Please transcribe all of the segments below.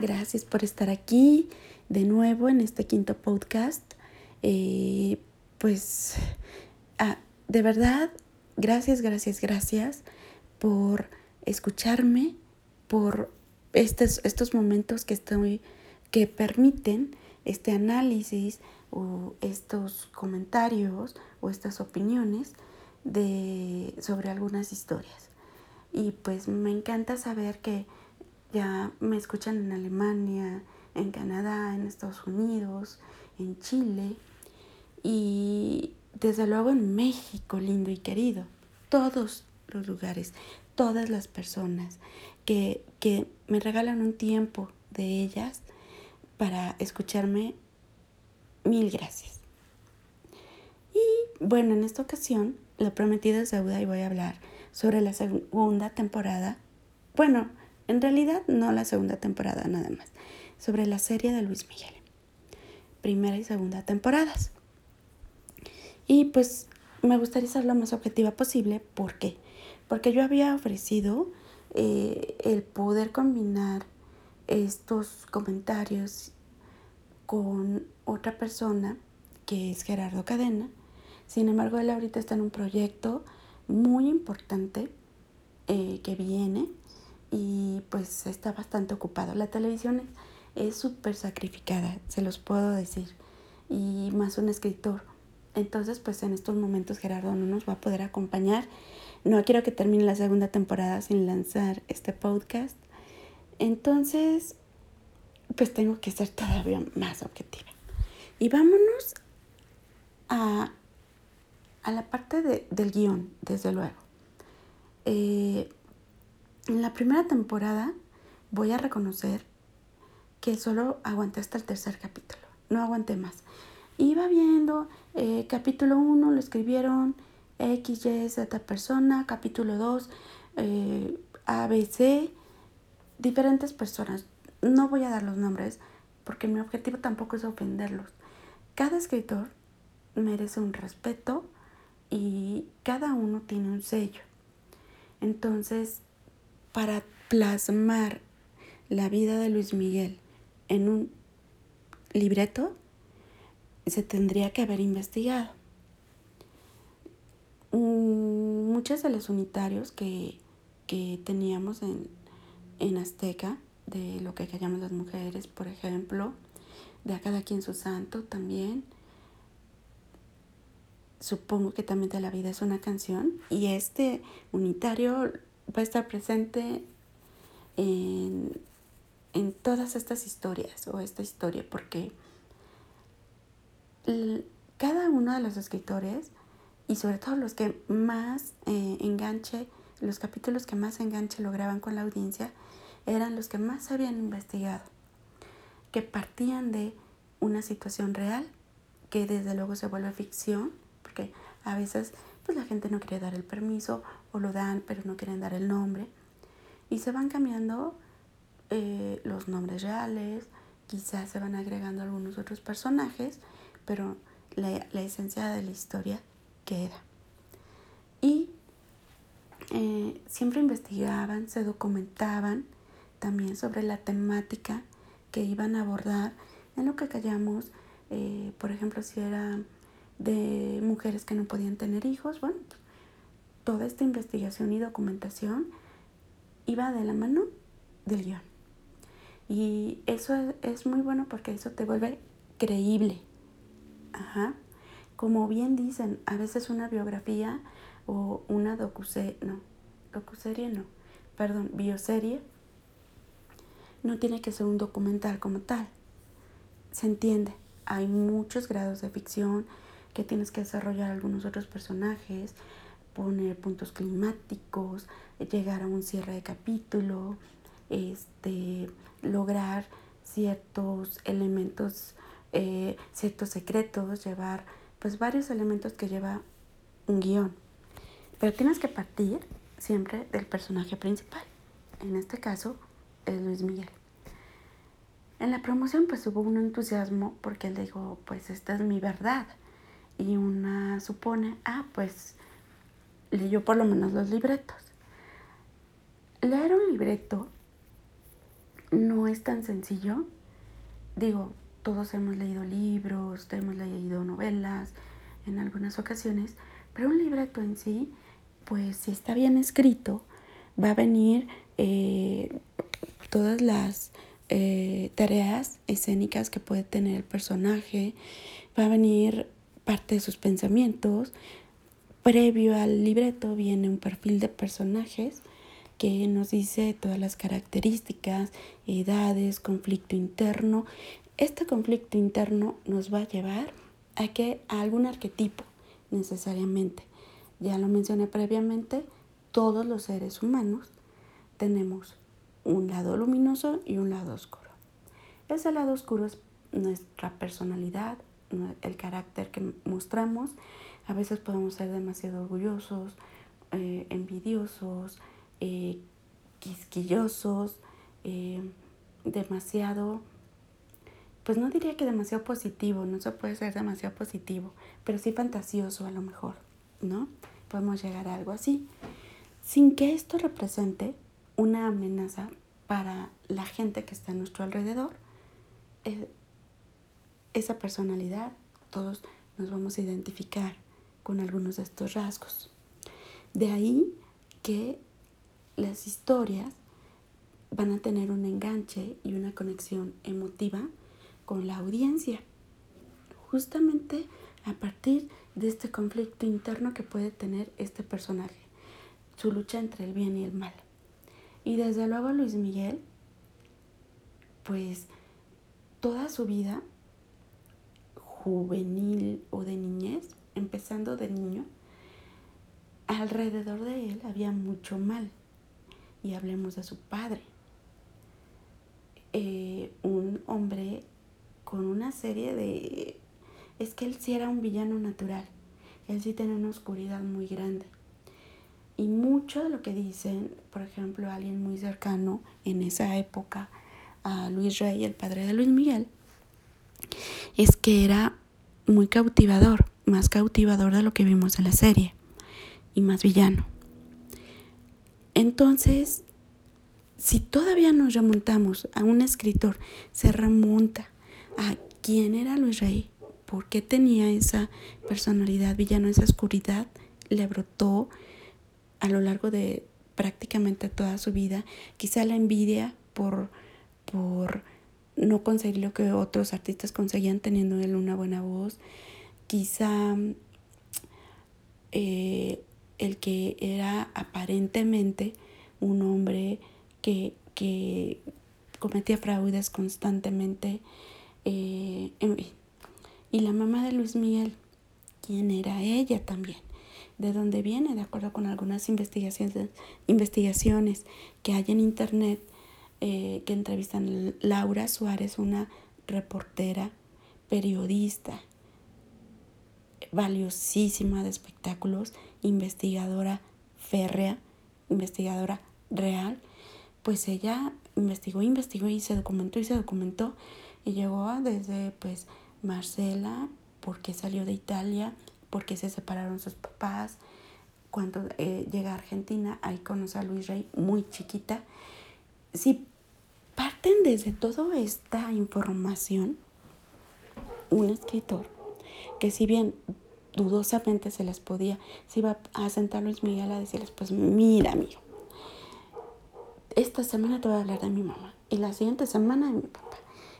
Gracias por estar aquí de nuevo en este quinto podcast. Eh, pues, ah, de verdad, gracias, gracias, gracias por escucharme, por estos, estos momentos que estoy, que permiten este análisis o estos comentarios o estas opiniones de, sobre algunas historias. Y pues me encanta saber que ya me escuchan en Alemania, en Canadá, en Estados Unidos, en Chile y desde luego en México, lindo y querido. Todos los lugares, todas las personas que, que me regalan un tiempo de ellas para escucharme, mil gracias. Y bueno, en esta ocasión, lo prometido es deuda y voy a hablar sobre la segunda temporada. Bueno, en realidad no la segunda temporada nada más, sobre la serie de Luis Miguel. Primera y segunda temporadas. Y pues me gustaría ser lo más objetiva posible. ¿Por qué? Porque yo había ofrecido eh, el poder combinar estos comentarios con otra persona que es Gerardo Cadena. Sin embargo, él ahorita está en un proyecto muy importante eh, que viene y pues está bastante ocupado. La televisión es súper sacrificada, se los puedo decir, y más un escritor. Entonces, pues en estos momentos Gerardo no nos va a poder acompañar. No quiero que termine la segunda temporada sin lanzar este podcast. Entonces, pues tengo que ser todavía más objetiva. Y vámonos a, a la parte de, del guion, desde luego. Eh, en la primera temporada voy a reconocer que solo aguanté hasta el tercer capítulo, no aguanté más. Iba viendo, eh, capítulo 1 lo escribieron X, Y, Z persona, capítulo 2, eh, ABC, diferentes personas. No voy a dar los nombres porque mi objetivo tampoco es ofenderlos. Cada escritor merece un respeto y cada uno tiene un sello. Entonces, para plasmar la vida de Luis Miguel en un libreto, se tendría que haber investigado. Mm, muchos de los unitarios que, teníamos en, en Azteca, de lo que llamamos las mujeres, por ejemplo, de a cada quien su santo también. Supongo que también de la vida es una canción. Y este unitario va a estar presente en, todas estas historias o esta historia, porque cada uno de los escritores, y sobre todo los que más eh, enganche, los capítulos que más enganche lograban con la audiencia, eran los que más habían investigado, que partían de una situación real, que desde luego se vuelve ficción, porque a veces pues la gente no quiere dar el permiso o lo dan pero no quieren dar el nombre. Y se van cambiando eh, los nombres reales, quizás se van agregando algunos otros personajes, pero la, esencia de la historia queda. Y eh, siempre investigaban, se documentaban también sobre la temática que iban a abordar en lo que callamos, eh, por ejemplo, si era de mujeres que no podían tener hijos. Bueno, toda esta investigación y documentación iba de la mano del guion. Y eso es, muy bueno porque eso te vuelve creíble. Ajá. Como bien dicen, a veces una biografía o una docuserie, no, docuserie no, perdón, bioserie, no tiene que ser un documental como tal. Se entiende, hay muchos grados de ficción, que tienes que desarrollar algunos otros personajes, poner puntos climáticos, llegar a un cierre de capítulo, este, lograr ciertos elementos, eh, ciertos secretos, llevar pues varios elementos que lleva un guion. Pero tienes que partir siempre del personaje principal. En este caso es Luis Miguel. En la promoción pues hubo un entusiasmo porque él dijo, pues esta es mi verdad y una supone, ah, pues leyó por lo menos los libretos. Leer un libreto no es tan sencillo. Digo, todos hemos leído libros, hemos leído novelas en algunas ocasiones, pero un libreto en sí, pues si está bien escrito, va a venir eh, todas las eh, tareas escénicas que puede tener el personaje, va a venir parte de sus pensamientos. Previo al libreto viene un perfil de personajes que nos dice todas las características, edades, conflicto interno. Este conflicto interno nos va a llevar a que a algún arquetipo necesariamente. Ya lo mencioné previamente, todos los seres humanos tenemos un lado luminoso y un lado oscuro. Ese lado oscuro es nuestra personalidad, el carácter que mostramos. A veces podemos ser demasiado orgullosos, eh, envidiosos, eh, quisquillosos, eh, demasiado, pues no diría que demasiado positivo, no se puede ser demasiado positivo, pero sí fantasioso a lo mejor, ¿no? Podemos llegar a algo así, sin que esto represente una amenaza para la gente que está a nuestro alrededor. Eh, esa personalidad, todos nos vamos a identificar con algunos de estos rasgos. De ahí que las historias van a tener un enganche y una conexión emotiva con la audiencia, justamente a partir de este conflicto interno que puede tener este personaje, su lucha entre el bien y el mal. Y desde luego Luis Miguel, pues toda su vida juvenil o de niñez, empezando de niño, alrededor de él había mucho mal. Y hablemos de su padre. Eh, un hombre con una serie de... Es que él sí era un villano natural. Él sí tenía una oscuridad muy grande. Y mucho de lo que dicen, por ejemplo, alguien muy cercano en esa época a Luis Rey, el padre de Luis Miguel, es que era muy cautivador, más cautivador de lo que vimos en la serie y más villano. Entonces, si todavía nos remontamos a un escritor, se remonta a quién era Luis Rey, por qué tenía esa personalidad villano, esa oscuridad, le brotó a lo largo de prácticamente toda su vida. Quizá la envidia por, por no conseguir lo que otros artistas conseguían teniendo él una buena voz. Quizá eh, el que era aparentemente un hombre que, que cometía fraudes constantemente. Eh, y la mamá de Luis Miguel, ¿quién era ella también? de dónde viene, de acuerdo con algunas investigaciones, investigaciones que hay en internet eh, que entrevistan a Laura Suárez, una reportera, periodista, valiosísima de espectáculos, investigadora férrea, investigadora real, pues ella investigó, investigó y se documentó y se documentó y llegó a desde pues Marcela, porque salió de Italia, porque se separaron sus papás. Cuando eh, llega a Argentina, ahí conoce a Luis Rey muy chiquita. Si parten desde toda esta información, un escritor que si bien dudosamente se les podía, se iba a sentar Luis Miguel a decirles, pues mira amigo, esta semana te voy a hablar de mi mamá y la siguiente semana de mi papá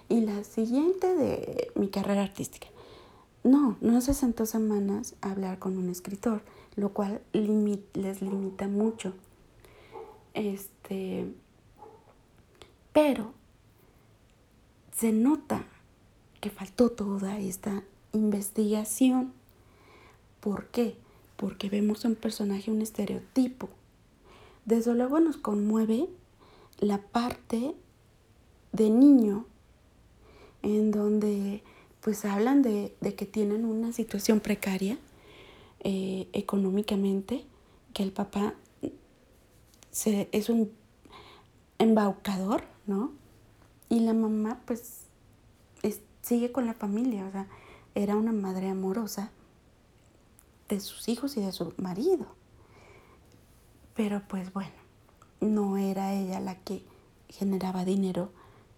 y la siguiente de mi carrera artística. No, no se sentó semanas a hablar con un escritor, lo cual les limita mucho. Este, pero se nota que faltó toda esta investigación. ¿Por qué? Porque vemos un personaje, un estereotipo. Desde luego nos conmueve la parte de niño en donde pues hablan de, que tienen una situación precaria eh, económicamente, que el papá se, es un embaucador, ¿no? Y la mamá pues sigue con la familia, o sea, era una madre amorosa de sus hijos y de su marido. Pero pues bueno, no era ella la que generaba dinero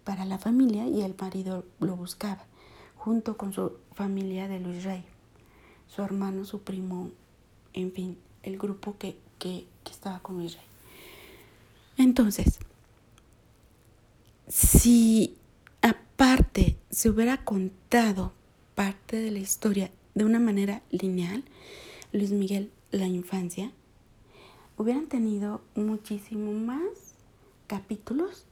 para la familia y el marido lo buscaba, junto con su familia de Luis Rey, su hermano, su primo, en fin, el grupo que, que, estaba con Luis Rey. Entonces, si aparte se hubiera contado parte de la historia de una manera lineal, Luis Miguel, la infancia, hubieran tenido muchísimo más capítulos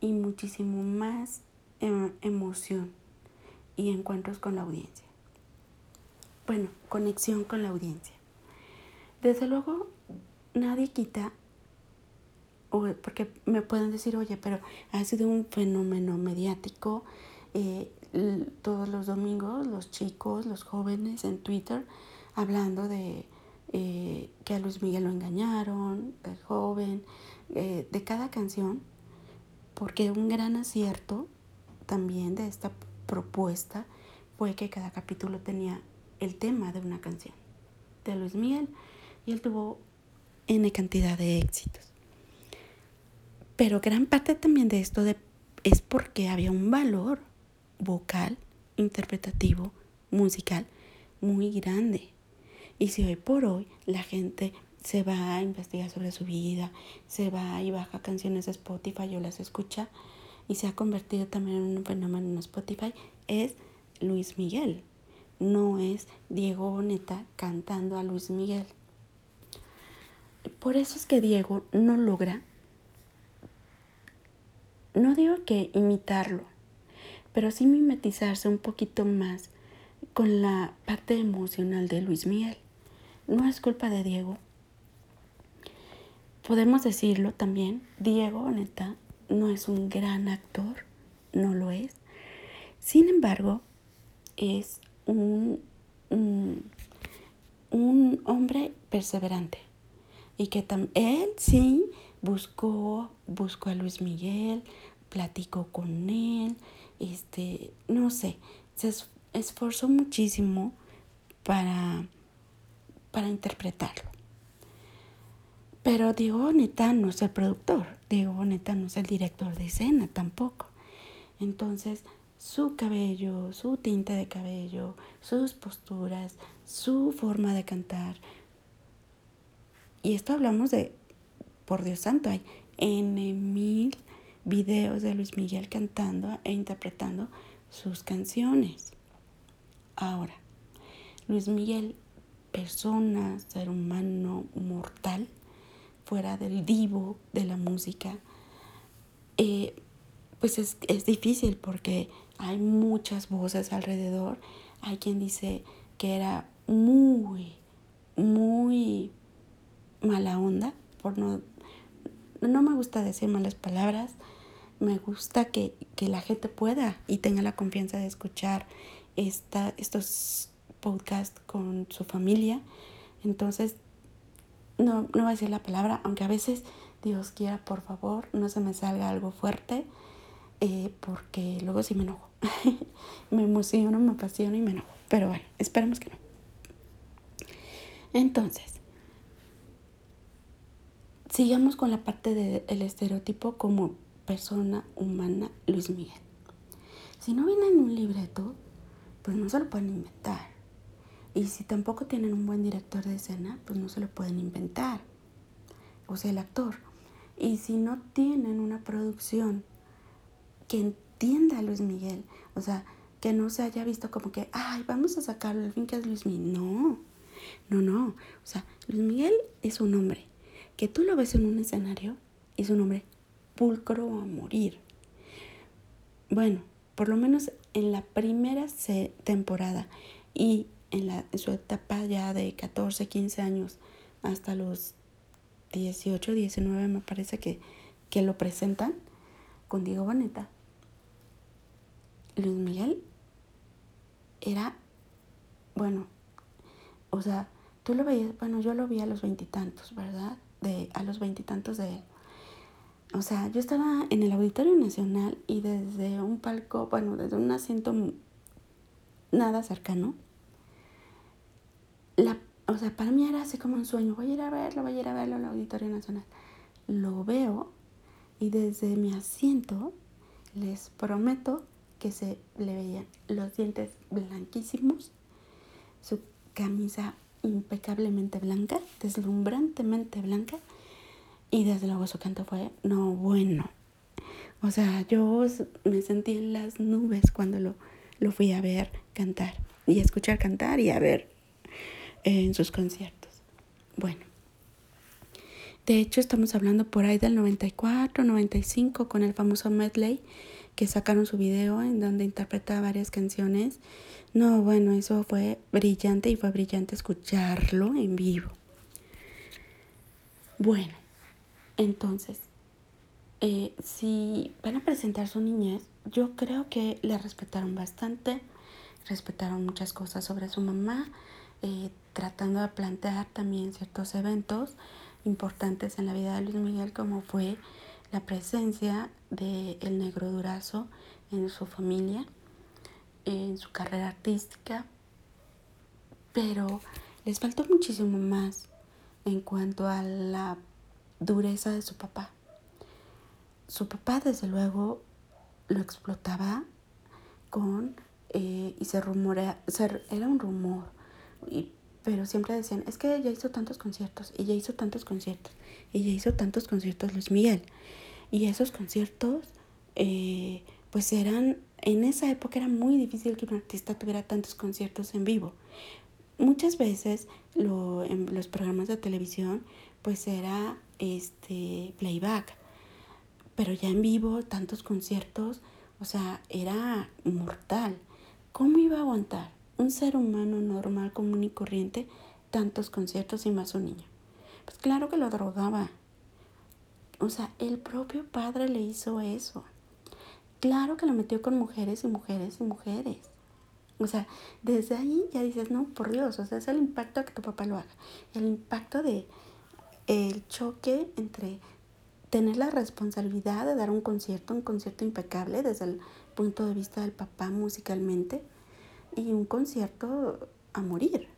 y muchísimo más em, emoción y encuentros con la audiencia. Bueno, conexión con la audiencia. Desde luego, nadie quita, porque me pueden decir, oye, pero ha sido un fenómeno mediático. Eh, todos los domingos los chicos, los jóvenes en Twitter hablando de eh, que a Luis Miguel lo engañaron, el joven, eh, de cada canción, porque un gran acierto también de esta propuesta fue que cada capítulo tenía el tema de una canción de Luis Miguel y él tuvo N cantidad de éxitos. Pero gran parte también de esto es porque había un valor vocal, interpretativo, musical muy grande. Y si hoy por hoy la gente se va a investigar sobre su vida, se va y baja canciones de Spotify o las escucha y se ha convertido también en un fenómeno en Spotify, es Luis Miguel. No es Diego Boneta cantando a Luis Miguel. Por eso es que Diego no logra, no digo que imitarlo, pero sí mimetizarse un poquito más con la parte emocional de Luis Miguel. No es culpa de Diego. Podemos decirlo también, Diego, neta, no es un gran actor, no lo es. Sin embargo, es un, un, hombre perseverante y que él sí buscó, buscó a Luis Miguel, platicó con él, este, no sé, se esforzó muchísimo para, para interpretarlo. Pero Diego Boneta no es el productor, Diego Boneta no es el director de escena tampoco. Entonces, su cabello, su tinte de cabello, sus posturas, su forma de cantar. Y esto hablamos de, por Dios santo, hay N mil videos de Luis Miguel cantando e interpretando sus canciones. Ahora, Luis Miguel, persona, ser humano mortal, fuera del divo de la música, eh, pues es, es difícil porque hay muchas voces alrededor. Hay quien dice que era muy, muy mala onda, por no, no me gusta decir malas palabras, me gusta que, la gente pueda y tenga la confianza de escuchar esta, estos podcasts con su familia. Entonces, no, no voy a decir la palabra, aunque a veces Dios quiera, por favor, no se me salga algo fuerte, eh, porque luego sí me enojo. me emociono, me apasiono y me enojo. Pero bueno, esperemos que no. Entonces, sigamos con la parte del estereotipo como persona humana Luis Miguel. Si no viene en un libreto, pues no se lo pueden inventar. Y si tampoco tienen un buen director de escena, pues no se lo pueden inventar. O sea, el actor. Y si no tienen una producción que entienda a Luis Miguel, o sea, que no se haya visto como que, ay, vamos a sacarlo, al fin que es Luis Miguel. No, no, no. O sea, Luis Miguel es un hombre que tú lo ves en un escenario, es un hombre pulcro a morir. Bueno, por lo menos en la primera temporada y en, la, su etapa ya de 14, 15 años hasta los 18, 19 me parece que, que lo presentan con Diego Boneta. Luis Miguel era, bueno, o sea, tú lo veías, bueno, yo lo vi a los veintitantos, ¿verdad? De, a los veintitantos de él. O sea, yo estaba en el Auditorio Nacional y desde un palco, bueno, desde un asiento nada cercano, la, o sea, para mí era así como un sueño, voy a ir a verlo, voy a ir a verlo al Auditorio Nacional. Lo veo y desde mi asiento Les prometo que se le veían los dientes blanquísimos, su camisa impecablemente blanca, deslumbrantemente blanca, y desde luego su canto fue no bueno. O sea, yo me sentí en las nubes cuando lo, lo fui a ver cantar y escuchar cantar y a ver en sus conciertos. Bueno, de hecho estamos hablando por ahí del 94, 95 con el famoso medley que sacaron su video en donde interpreta varias canciones. No, bueno, eso fue brillante y fue brillante escucharlo en vivo. Bueno, entonces, eh, si van a presentar su niñez, yo creo que le respetaron bastante, respetaron muchas cosas sobre su mamá, eh, tratando de plantear también ciertos eventos importantes en la vida de Luis Miguel, como fue la presencia de el negro Durazo en su familia, en su carrera artística, pero les faltó muchísimo más en cuanto a la dureza de su papá. Su papá, desde luego, lo explotaba con, eh, y se rumorea, era un rumor, y, pero siempre decían, es que ella hizo tantos conciertos, y ya hizo tantos conciertos, y ya hizo tantos conciertos Luis Miguel. Y esos conciertos, eh, pues eran, en esa época era muy difícil que un artista tuviera tantos conciertos en vivo. Muchas veces lo, en los programas de televisión, pues era este playback, pero ya en vivo, tantos conciertos, o sea, era mortal. ¿Cómo iba a aguantar un ser humano normal, común y corriente, tantos conciertos y más un niño? Pues claro que lo drogaba, o sea, el propio padre le hizo eso. Claro que lo metió con mujeres y mujeres y mujeres. O sea, desde ahí ya dices, no, por Dios, o sea, es el impacto que tu papá lo haga. El impacto de el choque entre tener la responsabilidad de dar un concierto, un concierto impecable desde el punto de vista del papá musicalmente, y un concierto a morir,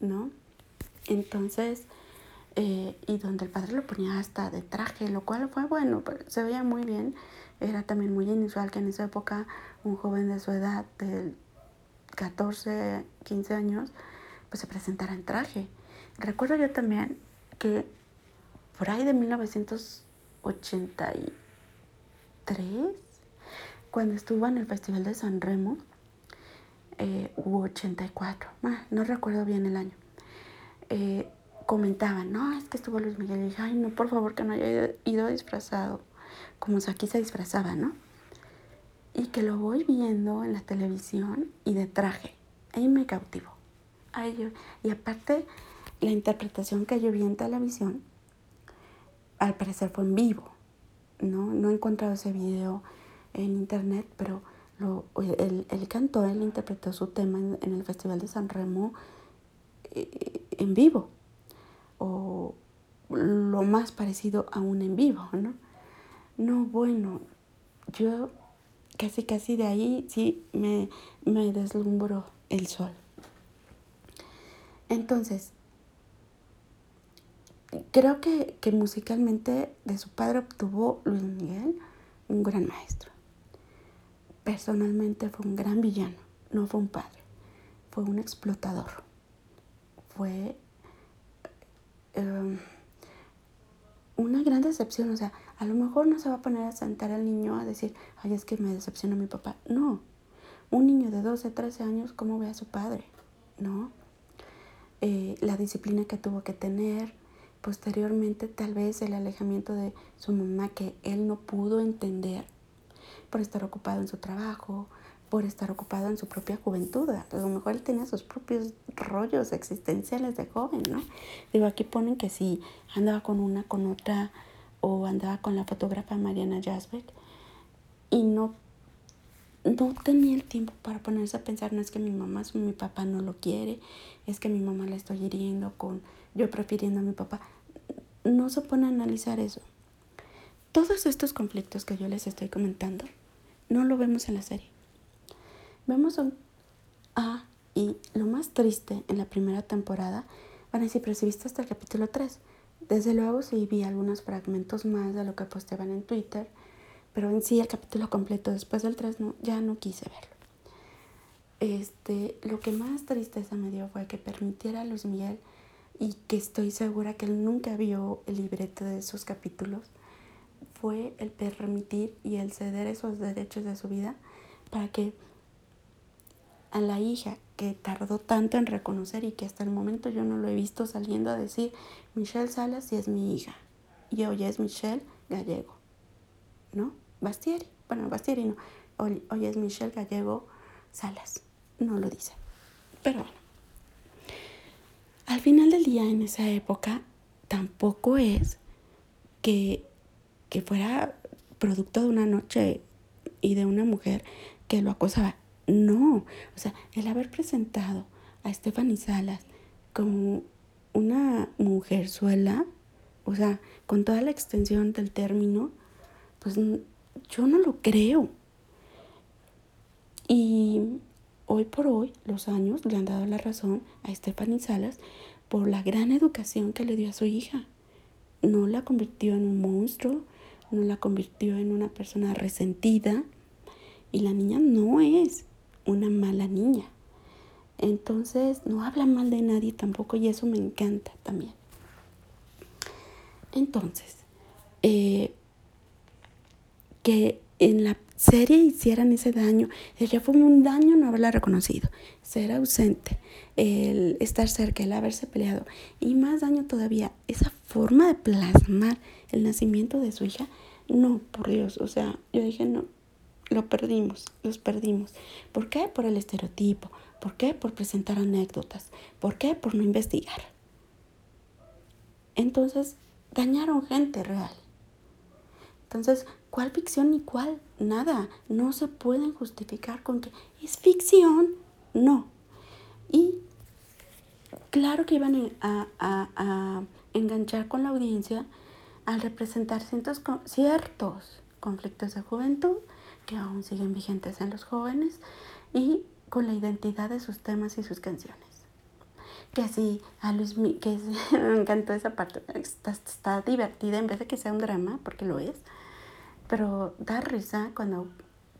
¿no? Entonces, eh, y donde el padre lo ponía hasta de traje, lo cual fue bueno, se veía muy bien. Era también muy inusual que en esa época un joven de su edad, de 14, 15 años, pues se presentara en traje. Recuerdo yo también que por ahí de 1983, cuando estuvo en el Festival de San Remo, eh, u 84, ah, no recuerdo bien el año. Eh, comentaban, no, es que estuvo Luis Miguel. Y dije, ay, no, por favor, que no haya ido disfrazado, como aquí se disfrazaba, ¿no? Y que lo voy viendo en la televisión y de traje. Ahí me cautivo Ay, y aparte, la interpretación que yo vi en televisión, al parecer fue en vivo, ¿no? No he encontrado ese video en internet, pero lo, él, él cantó, él interpretó su tema en, en el Festival de San Remo eh, en vivo o lo más parecido a un en vivo, ¿no? No, bueno, yo casi casi de ahí sí me, me deslumbró el sol. Entonces, creo que, que musicalmente de su padre obtuvo Luis Miguel un gran maestro. Personalmente fue un gran villano, no fue un padre, fue un explotador, fue Em, una gran decepción. O sea, a lo mejor no se va a poner a sentar al niño a decir, ay, es que me decepciona mi papá. No. Un niño de 12, 13 años, ¿cómo ve a su padre? ¿No? Eh, la disciplina que tuvo que tener. Posteriormente, tal vez el alejamiento de su mamá que él no pudo entender por estar ocupado en su trabajo, por estar ocupado en su propia juventud. A lo mejor él tenía sus propios rollos existenciales de joven, ¿no? Digo, aquí ponen que si andaba con una, con otra, o andaba con la fotógrafa Mariana Jasbeck, y no, no tenía el tiempo para ponerse a pensar, no es que mi mamá, mi papá no lo quiere, es que mi mamá la estoy hiriendo con yo prefiriendo a mi papá. No se pone a analizar eso. Todos estos conflictos que yo les estoy comentando, no lo vemos en la serie. Vemos un A y lo más triste en la primera temporada, van a decir, pero si viste hasta el capítulo 3. Desde luego sí vi algunos fragmentos más de lo que posteaban en Twitter, pero en sí el capítulo completo después del 3 no, ya no quise verlo. Este, lo que más tristeza me dio fue que permitiera a Luis Miguel y que estoy segura que él nunca vio el libreto de esos capítulos, fue el permitir y el ceder esos derechos de su vida para que a la hija que tardó tanto en reconocer y que hasta el momento yo no lo he visto saliendo a decir, Michelle Salas sí es mi hija y hoy es Michelle Gallego, ¿no? Bastieri, bueno, Bastieri no, hoy, hoy es Michelle Gallego Salas no lo dice. Pero bueno, al final del día en esa época tampoco es que, que fuera producto de una noche y de una mujer que lo acosaba. No, o sea, el haber presentado a Stephanie Salas como una mujer suela, o sea, con toda la extensión del término, pues yo no lo creo. Y Hoy por hoy, los años le han dado la razón a Stephanie Salas por la gran educación que le dio a su hija. No la convirtió en un monstruo, no la convirtió en una persona resentida y la niña no es una mala niña. Entonces no habla mal de nadie tampoco y eso me encanta también. Entonces, eh, que en la serie hicieran ese daño. Ella fue un daño no haberla reconocido, ser ausente, el estar cerca, el haberse peleado. Y más daño todavía, esa forma de plasmar el nacimiento de su hija. No, por Dios, o sea, yo dije, no, lo perdimos, los perdimos. ¿Por qué? Por el estereotipo. ¿Por qué? Por presentar anécdotas. ¿Por qué? Por no investigar. Entonces, dañaron gente real. Entonces, ¿cuál ficción ni cuál? Nada. No se pueden justificar con que es ficción. No. Y claro que iban a, a, enganchar con la audiencia al representar ciertos, ciertos conflictos de juventud que aún siguen vigentes en los jóvenes y con la identidad de sus temas y sus canciones. Que sí, a Luis que me encantó esa parte, está, está divertida en vez de que sea un drama, porque lo es pero da risa cuando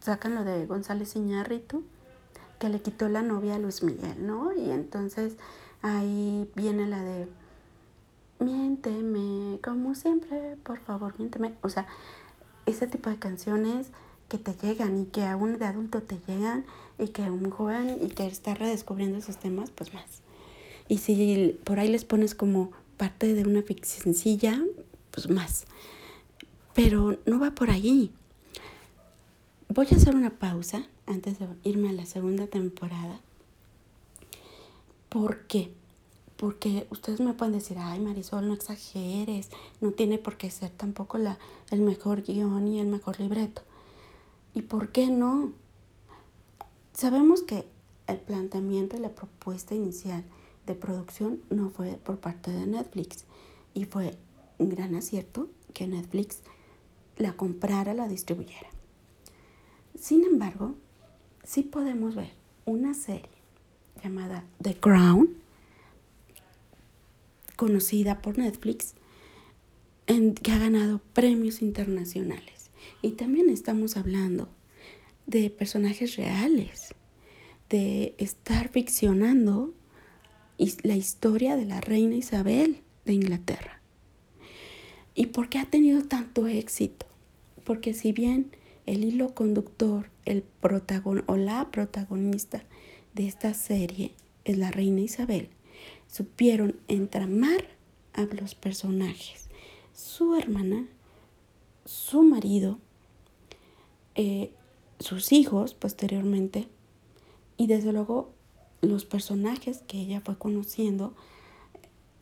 sacan lo de González Iñárritu, que le quitó la novia a Luis Miguel, ¿no? Y entonces ahí viene la de miénteme, como siempre, por favor, miénteme. O sea, ese tipo de canciones que te llegan y que aún de adulto te llegan y que un joven y que está redescubriendo esos temas, pues más. Y si por ahí les pones como parte de una ficcioncilla, pues más. Pero no va por allí. Voy a hacer una pausa antes de irme a la segunda temporada. ¿Por qué? Porque ustedes me pueden decir, ay Marisol, no exageres, no tiene por qué ser tampoco la, el mejor guion y el mejor libreto. ¿Y por qué no? Sabemos que el planteamiento y la propuesta inicial de producción no fue por parte de Netflix y fue un gran acierto que Netflix la comprara, la distribuyera. Sin embargo, sí podemos ver una serie llamada The Crown, conocida por Netflix, que ha ganado premios internacionales. Y también estamos hablando de personajes reales, de estar ficcionando la historia de la reina Isabel de Inglaterra. ¿Y por qué ha tenido tanto éxito? Porque si bien el hilo conductor, el o la protagonista de esta serie es la reina Isabel, supieron entramar a los personajes, su hermana, su marido, eh, sus hijos posteriormente y desde luego los personajes que ella fue conociendo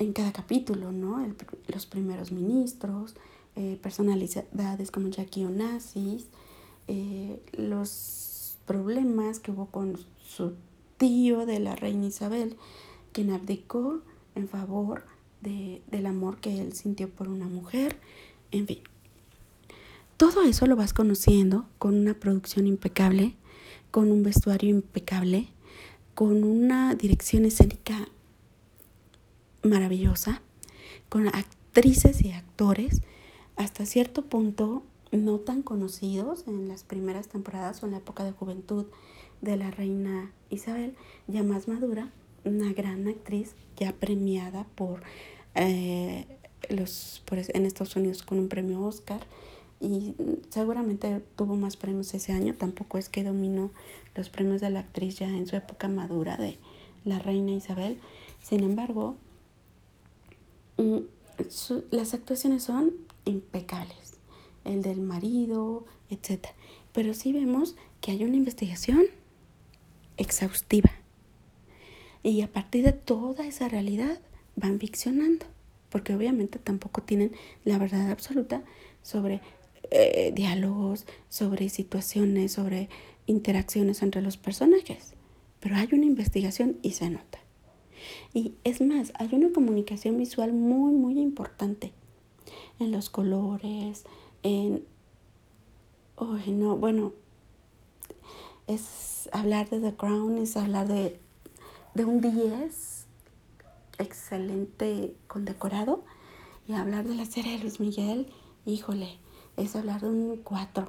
en cada capítulo, ¿no? los primeros ministros, eh, personalidades como Jackie Onassis, eh, los problemas que hubo con su tío de la reina Isabel, quien abdicó en favor de, del amor que él sintió por una mujer, en fin. Todo eso lo vas conociendo con una producción impecable, con un vestuario impecable, con una dirección escénica maravillosa, con actrices y actores hasta cierto punto no tan conocidos en las primeras temporadas o en la época de juventud de la reina Isabel, ya más madura, una gran actriz ya premiada por, eh, los, en Estados Unidos con un premio Oscar y seguramente tuvo más premios ese año, tampoco es que dominó los premios de la actriz ya en su época madura de la reina Isabel. Sin embargo, las actuaciones son impecables, el del marido, etc. Pero sí vemos que hay una investigación exhaustiva. Y a partir de toda esa realidad van ficcionando, porque obviamente tampoco tienen la verdad absoluta sobre eh, diálogos, sobre situaciones, sobre interacciones entre los personajes. Pero hay una investigación y se nota. Y es más, hay una comunicación visual muy, muy importante en los colores, en... Oh, no, bueno, es hablar de The Crown, es hablar de, de un 10 excelente condecorado y hablar de la serie de Luis Miguel, híjole, es hablar de un 4,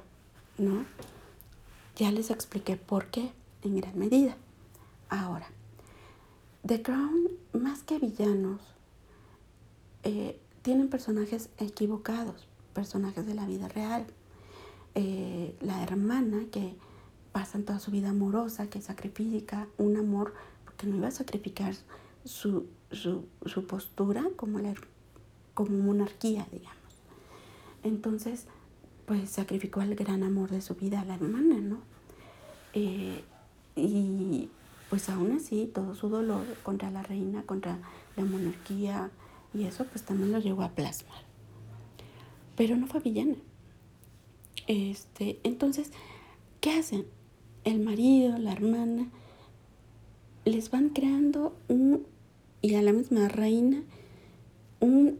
¿no? Ya les expliqué por qué en gran medida. Ahora, The Crown, más que villanos, eh, tienen personajes equivocados, personajes de la vida real. Eh, la hermana que pasan toda su vida amorosa, que sacrifica un amor, porque no iba a sacrificar su, su, postura como, la, como monarquía, digamos. Entonces, pues sacrificó el gran amor de su vida a la hermana, ¿no? Eh, y pues aún así, todo su dolor contra la reina, contra la monarquía, y eso pues también lo llegó a plasmar. Pero no fue villana. Este, entonces, ¿qué hacen? el marido, la hermana, les van creando un, y a la misma reina, un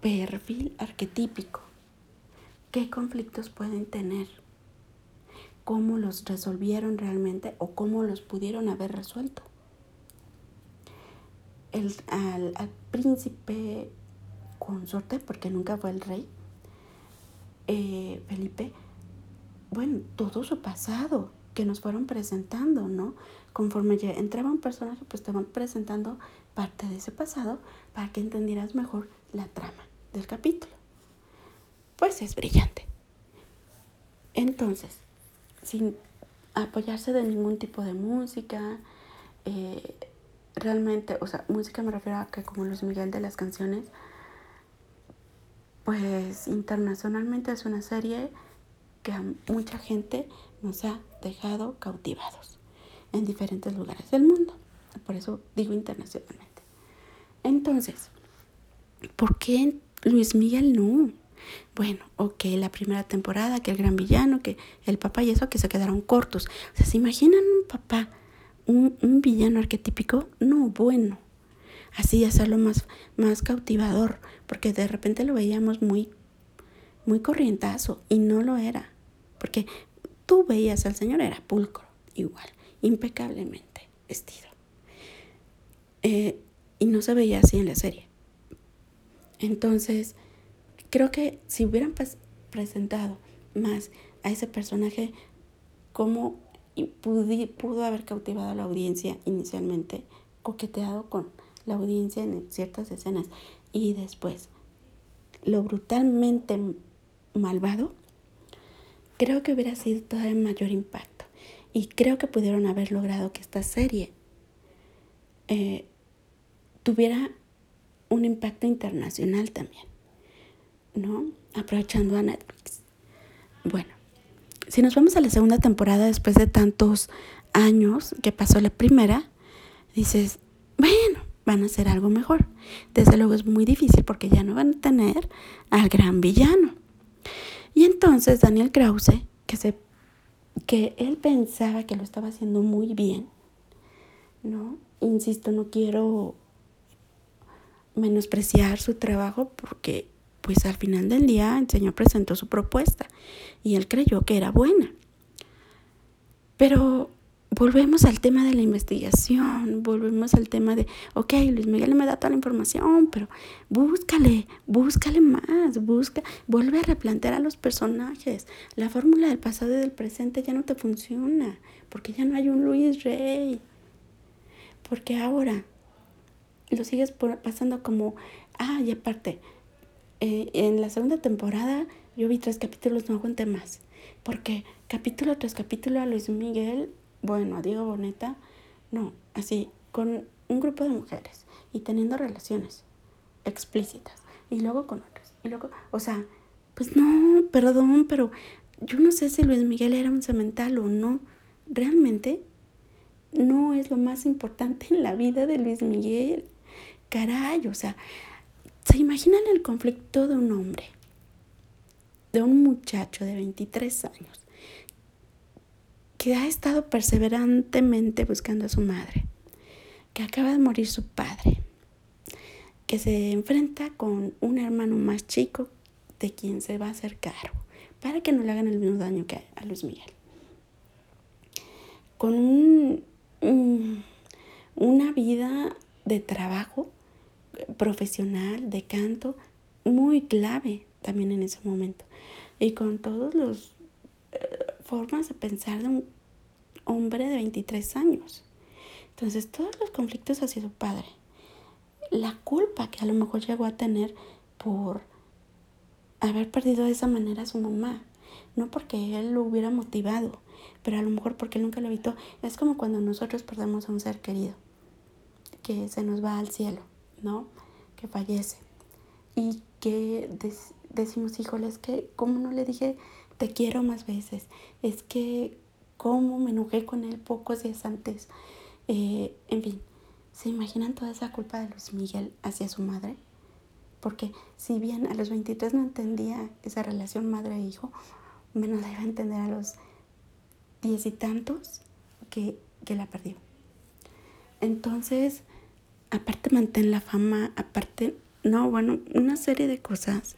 perfil arquetípico. ¿Qué conflictos pueden tener? ¿Cómo los resolvieron realmente o cómo los pudieron haber resuelto? El, al, al príncipe consorte, porque nunca fue el rey, eh, Felipe, bueno, todo su pasado, que nos fueron presentando, ¿no? Conforme entraba un personaje, pues te van presentando parte de ese pasado para que entendieras mejor la trama del capítulo. Pues es brillante. Entonces, sin apoyarse de ningún tipo de música, eh, realmente, o sea, música me refiero a que como Luis Miguel de las canciones, pues internacionalmente es una serie que a mucha gente nos ha dejado cautivados en diferentes lugares del mundo. Por eso digo internacionalmente. Entonces, ¿por qué Luis Miguel no? Bueno, ok, la primera temporada, que el gran villano, que el papá y eso, que se quedaron cortos. O sea, ¿se imaginan un papá, un, un villano arquetípico? No, bueno. Así hacerlo más, más cautivador, porque de repente lo veíamos muy, muy corrientazo y no lo era. Porque tú veías al Señor, era pulcro, igual, impecablemente vestido. Eh, y no se veía así en la serie. Entonces, creo que si hubieran presentado más a ese personaje, como pudo haber cautivado a la audiencia inicialmente, coqueteado con la audiencia en ciertas escenas y después lo brutalmente malvado, creo que hubiera sido todavía mayor impacto. Y creo que pudieron haber logrado que esta serie eh, tuviera un impacto internacional también, ¿no? Aprovechando a Netflix. Bueno, si nos vamos a la segunda temporada después de tantos años que pasó la primera, dices, bueno, van a hacer algo mejor. Desde luego es muy difícil porque ya no van a tener al gran villano. Y entonces Daniel Krause, que, se, que él pensaba que lo estaba haciendo muy bien, ¿no? Insisto, no quiero menospreciar su trabajo porque pues al final del día el Señor presentó su propuesta y él creyó que era buena. Pero volvemos al tema de la investigación, volvemos al tema de, ok, Luis Miguel me da toda la información, pero búscale, búscale más, busca, vuelve a replantear a los personajes. La fórmula del pasado y del presente ya no te funciona, porque ya no hay un Luis Rey. Porque ahora lo sigues pasando como, ah, y aparte, eh, en la segunda temporada yo vi tres capítulos, no aguanté más. Porque capítulo tras capítulo a Luis Miguel bueno, a Diego Boneta, no, así, con un grupo de mujeres y teniendo relaciones explícitas y luego con otras. Y luego, o sea, pues no, perdón, pero yo no sé si Luis Miguel era un cemental o no. Realmente no es lo más importante en la vida de Luis Miguel. Caray, o sea, ¿se imaginan el conflicto de un hombre, de un muchacho de 23 años, que ha estado perseverantemente buscando a su madre, que acaba de morir su padre, que se enfrenta con un hermano más chico de quien se va a hacer cargo, para que no le hagan el mismo daño que a Luis Miguel. Con un, una vida de trabajo profesional, de canto, muy clave también en ese momento. Y con todos los formas de pensar de un hombre de 23 años. Entonces, todos los conflictos hacia su padre, la culpa que a lo mejor llegó a tener por haber perdido de esa manera a su mamá, no porque él lo hubiera motivado, pero a lo mejor porque él nunca lo evitó. Es como cuando nosotros perdemos a un ser querido, que se nos va al cielo, ¿no? Que fallece. Y que decimos, híjole, es que, ¿cómo no le dije te quiero más veces. Es que cómo me enojé con él pocos días antes. Eh, en fin, ¿se imaginan toda esa culpa de Luis Miguel hacia su madre? Porque si bien a los 23 no entendía esa relación madre-hijo, menos la iba a entender a los diez y tantos que, que la perdió. Entonces, aparte mantén la fama, aparte, no, bueno, una serie de cosas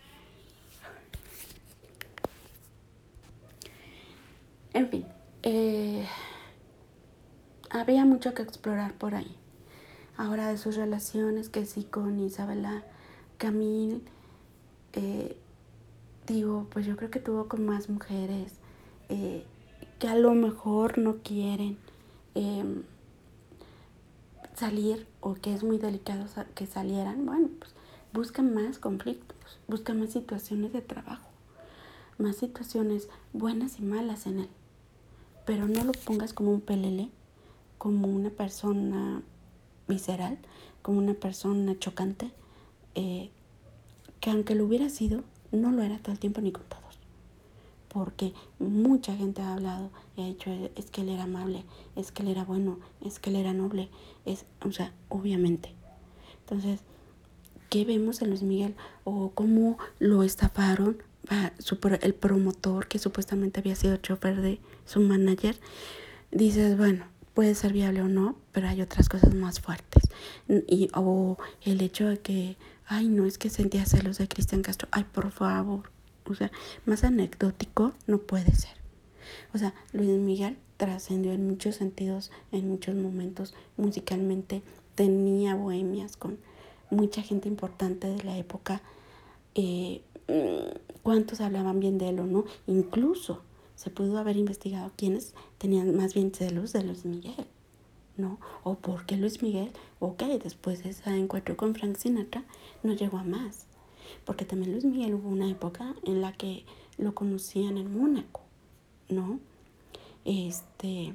En fin, eh, había mucho que explorar por ahí. Ahora de sus relaciones, que sí con Isabela Camil, eh, digo, pues yo creo que tuvo con más mujeres eh, que a lo mejor no quieren em, salir o que es muy delicado que salieran. Bueno, pues buscan más conflictos, buscan más situaciones de trabajo, más situaciones buenas y malas en él pero no lo pongas como un pelele, como una persona visceral, como una persona chocante, eh, que aunque lo hubiera sido, no lo era todo el tiempo ni con todos. Porque mucha gente ha hablado y ha dicho, es que él era amable, es que él era bueno, es que él era noble, es, o sea, obviamente. Entonces, ¿qué vemos en Luis Miguel? O cómo lo estafaron el promotor que supuestamente había sido chofer de su manager, dices, bueno, puede ser viable o no, pero hay otras cosas más fuertes. Y, o el hecho de que, ay, no es que sentía celos de Cristian Castro, ay, por favor. O sea, más anecdótico no puede ser. O sea, Luis Miguel trascendió en muchos sentidos, en muchos momentos, musicalmente, tenía bohemias con mucha gente importante de la época. Eh, cuántos hablaban bien de él o no. Incluso se pudo haber investigado quiénes tenían más bien celos de Luis Miguel, ¿no? O por qué Luis Miguel, ok, después de ese encuentro con Frank Sinatra, no llegó a más. Porque también Luis Miguel hubo una época en la que lo conocían en Mónaco, ¿no? Este,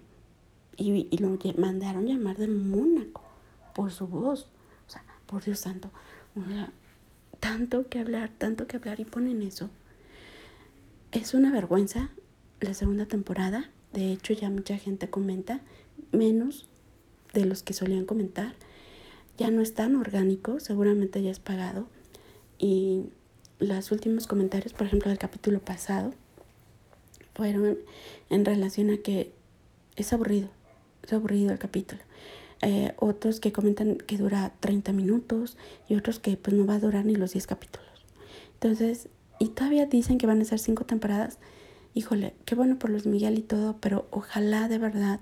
y, y lo mandaron llamar de Mónaco por su voz. O sea, por Dios santo, una, tanto que hablar, tanto que hablar y ponen eso. Es una vergüenza la segunda temporada. De hecho, ya mucha gente comenta, menos de los que solían comentar. Ya no es tan orgánico, seguramente ya es pagado. Y los últimos comentarios, por ejemplo, del capítulo pasado, fueron en relación a que es aburrido, es aburrido el capítulo. Eh, otros que comentan que dura 30 minutos y otros que pues no va a durar ni los 10 capítulos. Entonces, y todavía dicen que van a ser 5 temporadas. Híjole, qué bueno por los Miguel y todo, pero ojalá de verdad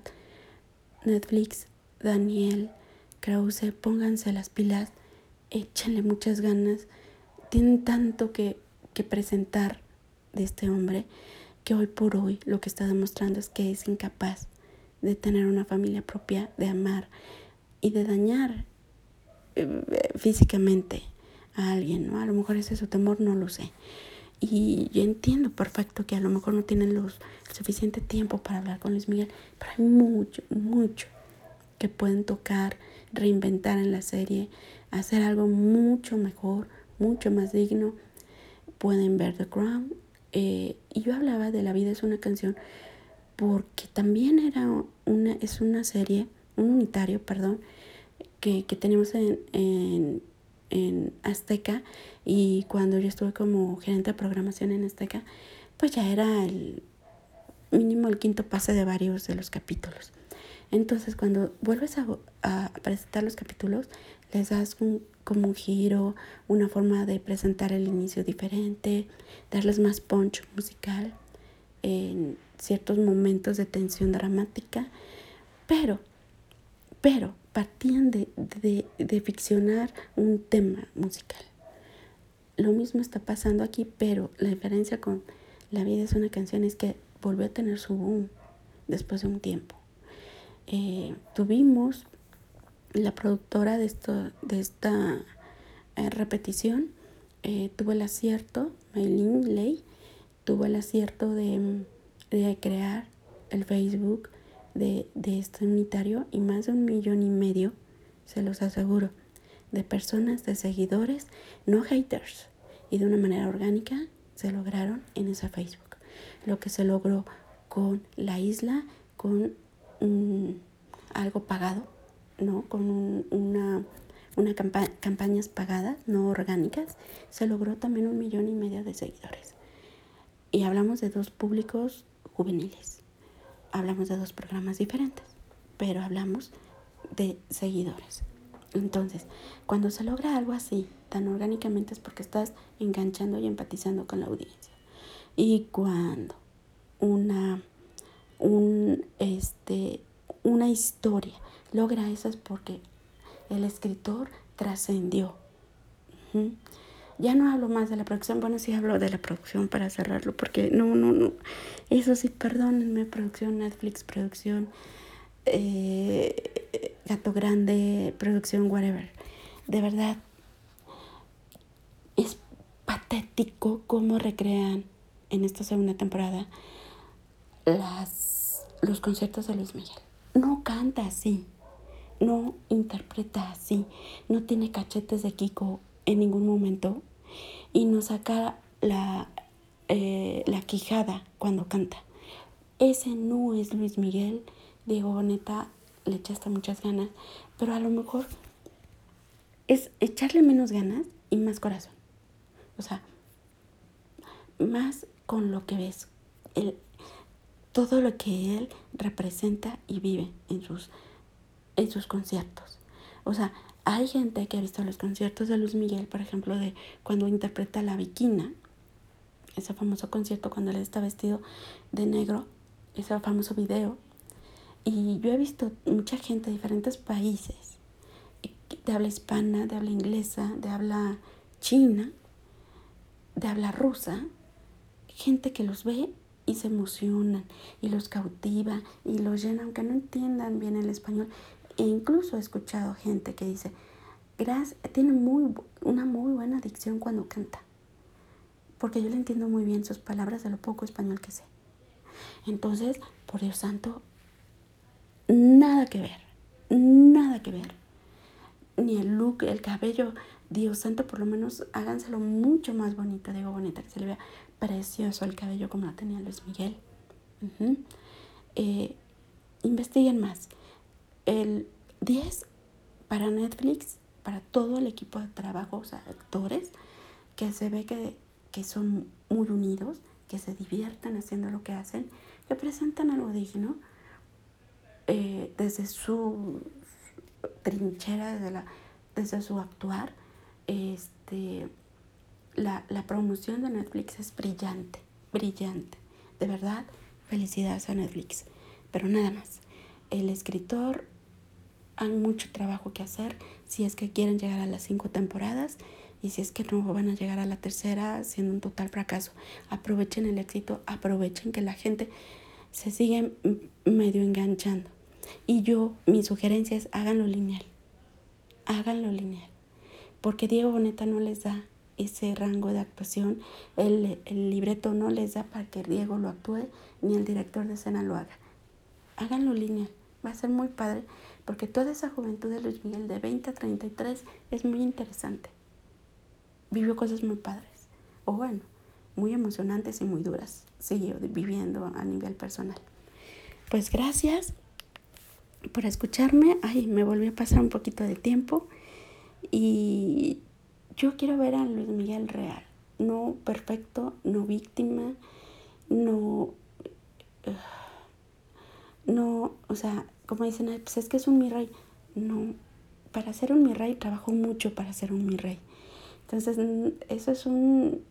Netflix, Daniel, Krause, pónganse las pilas, échenle muchas ganas. Tienen tanto que, que presentar de este hombre que hoy por hoy lo que está demostrando es que es incapaz de tener una familia propia, de amar y de dañar eh, físicamente a alguien, ¿no? A lo mejor ese es su temor, no lo sé. Y yo entiendo perfecto que a lo mejor no tienen los, suficiente tiempo para hablar con Luis Miguel, pero hay mucho, mucho que pueden tocar, reinventar en la serie, hacer algo mucho mejor, mucho más digno. Pueden ver The Crown. Eh, y yo hablaba de La vida es una canción porque también era una, es una serie, un unitario, perdón, que, que tenemos en, en, en Azteca y cuando yo estuve como gerente de programación en Azteca, pues ya era el mínimo el quinto pase de varios de los capítulos. Entonces cuando vuelves a, a presentar los capítulos, les das un, como un giro, una forma de presentar el inicio diferente, darles más punch musical en ciertos momentos de tensión dramática, pero, pero partían de, de, ficcionar un tema musical. Lo mismo está pasando aquí, pero la diferencia con La vida es una canción es que volvió a tener su boom después de un tiempo. Eh, tuvimos la productora de, esto, de esta eh, repetición, eh, tuvo el acierto, Maylin Ley, tuvo el acierto de, de crear el Facebook de, este unitario y más de un millón y medio, se los aseguro, de personas, de seguidores, no haters. Y de una manera orgánica se lograron en ese Facebook. Lo que se logró con la isla, con algo pagado, ¿no? Con una, una campañas pagadas, no orgánicas, se logró también un millón y medio de seguidores. Y hablamos de dos públicos juveniles hablamos de dos programas diferentes, pero hablamos de seguidores. Entonces, cuando se logra algo así, tan orgánicamente, es porque estás enganchando y empatizando con la audiencia. Y cuando una, un, este, una historia logra eso es porque el escritor trascendió. Ya no hablo más de la producción, bueno, sí hablo de la producción para cerrarlo, porque no, no, no. Eso sí, perdónenme, producción, Netflix, producción, eh, Gato Grande, producción, whatever. De verdad, es patético cómo recrean en esta segunda temporada las, los conciertos de Luis Miguel. No canta así, no interpreta así, no tiene cachetes de Kiko en ningún momento y nos saca la, eh, la quijada cuando canta. Ese no es Luis Miguel. Diego Boneta le echa hasta muchas ganas, pero a lo mejor es echarle menos ganas y más corazón. O sea, más con lo que ves, el, todo lo que él representa y vive en sus, en sus conciertos. O sea, hay gente que ha visto los conciertos de Luis Miguel, por ejemplo, de cuando interpreta La Viquina, ese famoso concierto cuando él está vestido de negro, ese famoso video. Y yo he visto mucha gente de diferentes países, de habla hispana, de habla inglesa, de habla china, de habla rusa, gente que los ve y se emocionan y los cautiva y los llena, aunque no entiendan bien el español, e incluso he escuchado gente que dice, tiene muy, una muy buena dicción cuando canta. Porque yo le entiendo muy bien sus palabras de lo poco español que sé. Entonces, por Dios santo, nada que ver. Nada que ver. Ni el look, el cabello. Dios santo, por lo menos háganselo mucho más bonito. Digo bonita, que se le vea precioso el cabello como lo tenía Luis Miguel. Eh, investiguen más el 10 para Netflix, para todo el equipo de trabajo, actores, que se ve que, son muy unidos, que se diviertan haciendo lo que hacen, que presentan algo digno eh, desde su trinchera, desde, la, desde su actuar. Este, la, la promoción de Netflix es brillante, brillante. De verdad, felicidades a Netflix. Pero nada más. el escritor hay mucho trabajo que hacer si es que quieren llegar a las cinco temporadas y si es que no van a llegar a la tercera siendo un total fracaso. Aprovechen el éxito, aprovechen que la gente se sigue medio enganchando. Y yo, mi sugerencia es háganlo lineal. Háganlo lineal. Porque Diego Boneta no les da ese rango de actuación, el, el libreto no les da para que Diego lo actúe, ni el director de escena lo haga. Háganlo lineal. Va a ser muy padre porque toda esa juventud de Luis Miguel de 20 a 33 es muy interesante. Vivió cosas muy padres, o bueno, muy emocionantes y muy duras. Siguió viviendo a nivel personal. Pues gracias por escucharme. Ay, me volvió a pasar un poquito de tiempo y yo quiero ver a Luis Miguel real, no perfecto, no víctima, no... no, o sea, como dicen, pues es que es un mi rey. No, para ser un mi rey trabajó mucho para ser un mi rey. Entonces, eso es un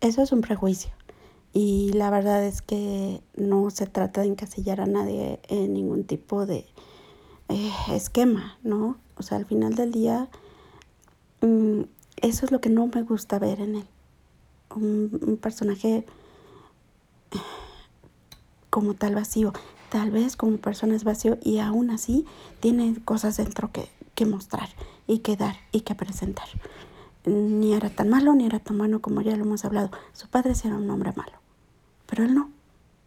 eso es un prejuicio. Y la verdad es que no se trata de encasillar a nadie en ningún tipo de eh, esquema, ¿no? O sea, al final del día, mm, eso es lo que no me gusta ver en él. un personaje como tal vacío tal vez como persona es vacío y aún así tiene cosas dentro que, que mostrar y que dar y que presentar. Ni era tan malo ni era tan bueno como ya lo hemos hablado. Su padre sí era un hombre malo, pero él no.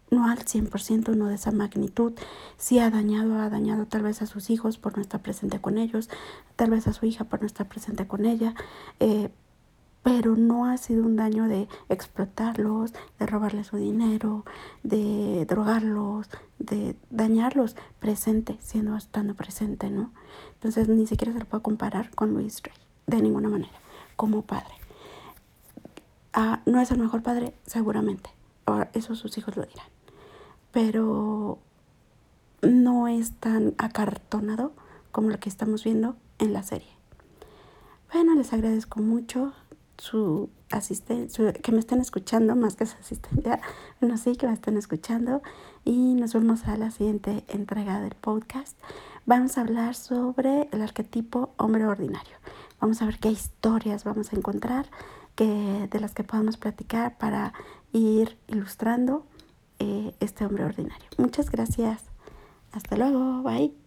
No al 100%, no de esa magnitud. Sí ha dañado, ha dañado tal vez a sus hijos por no estar presente con ellos, tal vez a su hija por no estar presente con ella, eh, pero no ha sido un daño de explotarlos, de robarles su dinero, de drogarlos, de dañarlos presente, siendo estando presente, ¿no? Entonces ni siquiera se lo puedo comparar con Luis Rey, de ninguna manera, como padre. Ah, no es el mejor padre, seguramente, eso sus hijos lo dirán, pero no es tan acartonado como lo que estamos viendo en la serie. Bueno, les agradezco mucho su asistencia, que me estén escuchando más que su asistencia, no sé, que me estén escuchando y nos vemos a la siguiente entrega del podcast. Vamos a hablar sobre el arquetipo hombre ordinario. Vamos a ver qué historias vamos a encontrar que, de las que podamos platicar para ir ilustrando eh, este hombre ordinario. Muchas gracias. Hasta luego. Bye.